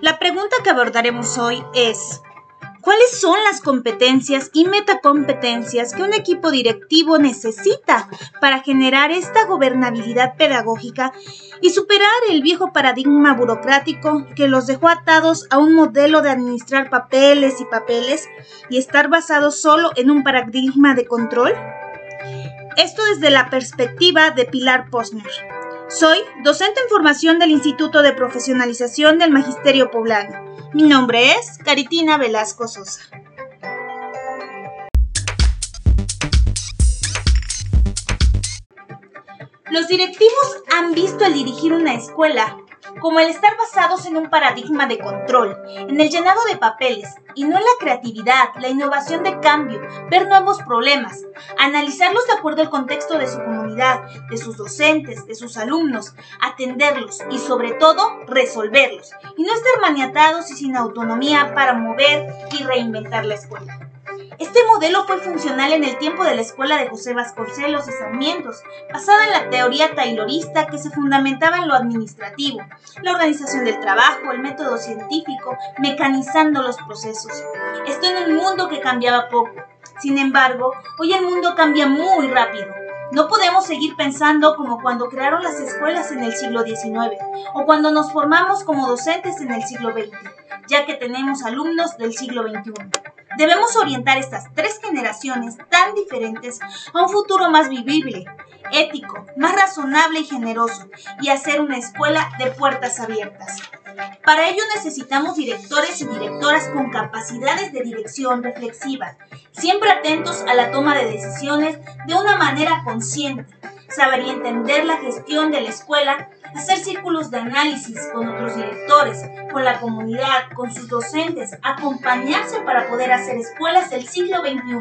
La pregunta que abordaremos hoy es, ¿cuáles son las competencias y metacompetencias que un equipo directivo necesita para generar esta gobernabilidad pedagógica y superar el viejo paradigma burocrático que los dejó atados a un modelo de administrar papeles y papeles y estar basado solo en un paradigma de control? Esto desde la perspectiva de Pilar Posner. Soy docente en formación del Instituto de Profesionalización del Magisterio Poblano. Mi nombre es Caritina Velasco Sosa. Los directivos han visto el dirigir una escuela como el estar basados en un paradigma de control, en el llenado de papeles, y no en la creatividad, la innovación de cambio, ver nuevos problemas, analizarlos de acuerdo al contexto de su comunidad, de sus docentes, de sus alumnos, atenderlos y sobre todo resolverlos, y no estar maniatados y sin autonomía para mover y reinventar la escuela. Este modelo fue funcional en el tiempo de la escuela de José Vasconcelos y Sarmientos, basada en la teoría taylorista que se fundamentaba en lo administrativo, la organización del trabajo, el método científico, mecanizando los procesos. Esto en un mundo que cambiaba poco. Sin embargo, hoy el mundo cambia muy rápido. No podemos seguir pensando como cuando crearon las escuelas en el siglo XIX o cuando nos formamos como docentes en el siglo XX, ya que tenemos alumnos del siglo XXI. Debemos orientar estas tres generaciones tan diferentes a un futuro más vivible, ético, más razonable y generoso, y hacer una escuela de puertas abiertas. Para ello necesitamos directores y directoras con capacidades de dirección reflexiva, siempre atentos a la toma de decisiones de una manera consciente, saber y entender la gestión de la escuela hacer círculos de análisis con otros directores, con la comunidad, con sus docentes, acompañarse para poder hacer escuelas del siglo XXI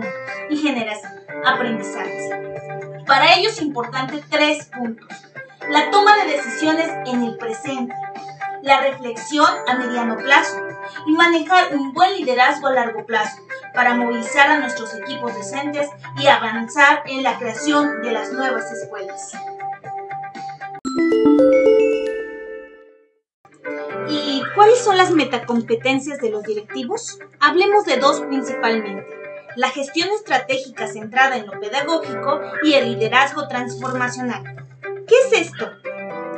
y generar aprendizajes. Para ello es importante tres puntos. La toma de decisiones en el presente, la reflexión a mediano plazo y manejar un buen liderazgo a largo plazo para movilizar a nuestros equipos docentes y avanzar en la creación de las nuevas escuelas. ¿Y cuáles son las metacompetencias de los directivos? Hablemos de dos principalmente. La gestión estratégica centrada en lo pedagógico y el liderazgo transformacional. ¿Qué es esto?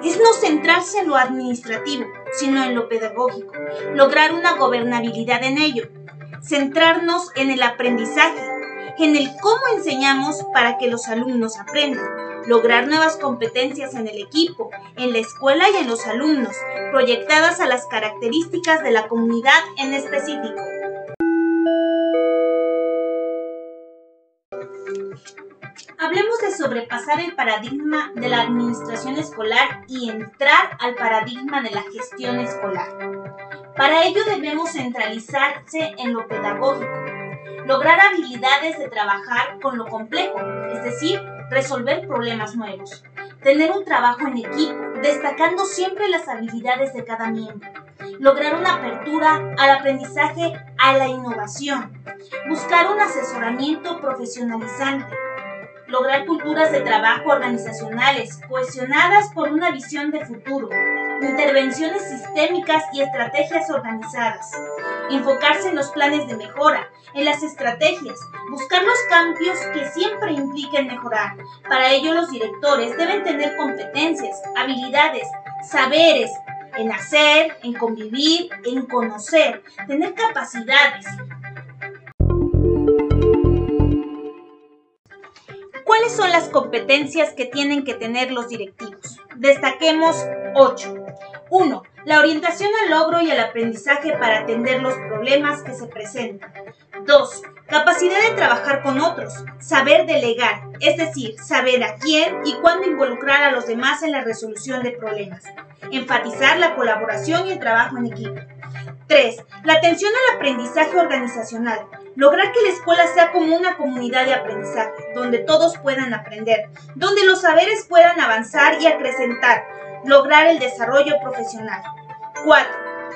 Es no centrarse en lo administrativo, sino en lo pedagógico, lograr una gobernabilidad en ello, centrarnos en el aprendizaje, en el cómo enseñamos para que los alumnos aprendan, lograr nuevas competencias en el equipo, en la escuela y en los alumnos, proyectadas a las características de la comunidad en específico. Hablemos de sobrepasar el paradigma de la administración escolar y entrar al paradigma de la gestión escolar. Para ello debemos centralizarse en lo pedagógico, lograr habilidades de trabajar con lo complejo, es decir, resolver problemas nuevos, tener un trabajo en equipo, destacando siempre las habilidades de cada miembro, lograr una apertura al aprendizaje, a la innovación, buscar un asesoramiento profesionalizante, lograr culturas de trabajo organizacionales cohesionadas por una visión de futuro, intervenciones sistémicas y estrategias organizadas, enfocarse en los planes de mejora, en las estrategias, buscar los cambios que siempre impliquen mejorar. Para ello los directores deben tener competencias, habilidades, saberes, en hacer, en convivir, en conocer, tener capacidades, ¿Cuáles son las competencias que tienen que tener los directivos? Destaquemos 8. 1. La orientación al logro y al aprendizaje para atender los problemas que se presentan. 2. Capacidad de trabajar con otros, saber delegar, es decir, saber a quién y cuándo involucrar a los demás en la resolución de problemas. Enfatizar la colaboración y el trabajo en equipo. 3. La atención al aprendizaje organizacional. Lograr que la escuela sea como una comunidad de aprendizaje, donde todos puedan aprender, donde los saberes puedan avanzar y acrecentar. Lograr el desarrollo profesional. 4.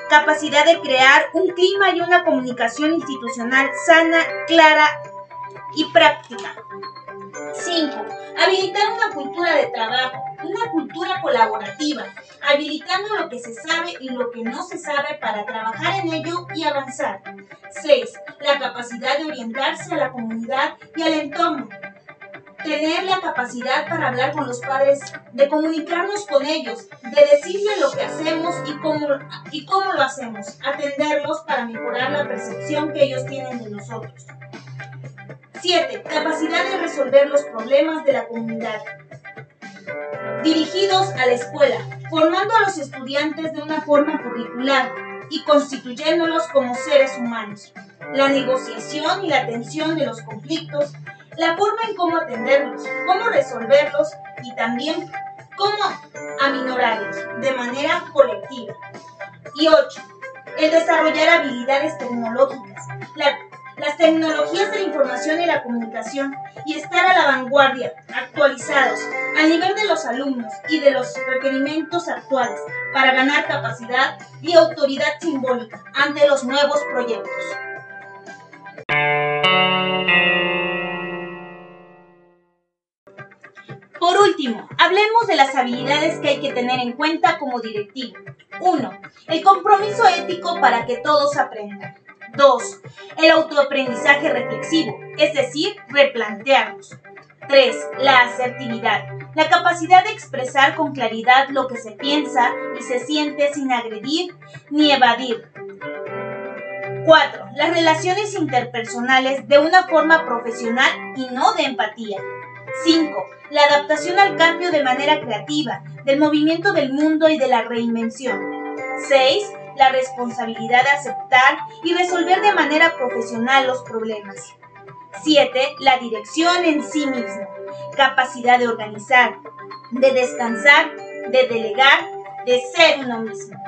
Capacidad de crear un clima y una comunicación institucional sana, clara y práctica. 5. Habilitar una cultura de trabajo una cultura colaborativa, habilitando lo que se sabe y lo que no se sabe para trabajar en ello y avanzar. 6. La capacidad de orientarse a la comunidad y al entorno, tener la capacidad para hablar con los padres, de comunicarnos con ellos, de decirles lo que hacemos y cómo, y cómo lo hacemos, atenderlos para mejorar la percepción que ellos tienen de nosotros. 7. Capacidad de resolver los problemas de la comunidad. Dirigidos a la escuela, formando a los estudiantes de una forma curricular y constituyéndolos como seres humanos. La negociación y la atención de los conflictos la forma en cómo atenderlos, cómo resolverlos y también cómo aminorarlos de manera colectiva. Y 8. El desarrollar habilidades tecnológicas, las tecnologías de la información y la comunicación y estar a la vanguardia, actualizados, al nivel de los alumnos y de los requerimientos actuales para ganar capacidad y autoridad simbólica ante los nuevos proyectos. Hablemos de las habilidades que hay que tener en cuenta como directivo. 1. El compromiso ético para que todos aprendan. 2. El autoaprendizaje reflexivo, es decir, replantearnos. 3. La asertividad, la capacidad de expresar con claridad lo que se piensa y se siente sin agredir ni evadir. 4. Las relaciones interpersonales de una forma profesional y no de empatía. 5. La adaptación al cambio de manera creativa, del movimiento del mundo y de la reinvención. 6. La responsabilidad de aceptar y resolver de manera profesional los problemas. 7. La dirección en sí mismo. Capacidad de organizar, de descansar, de delegar, de ser uno mismo.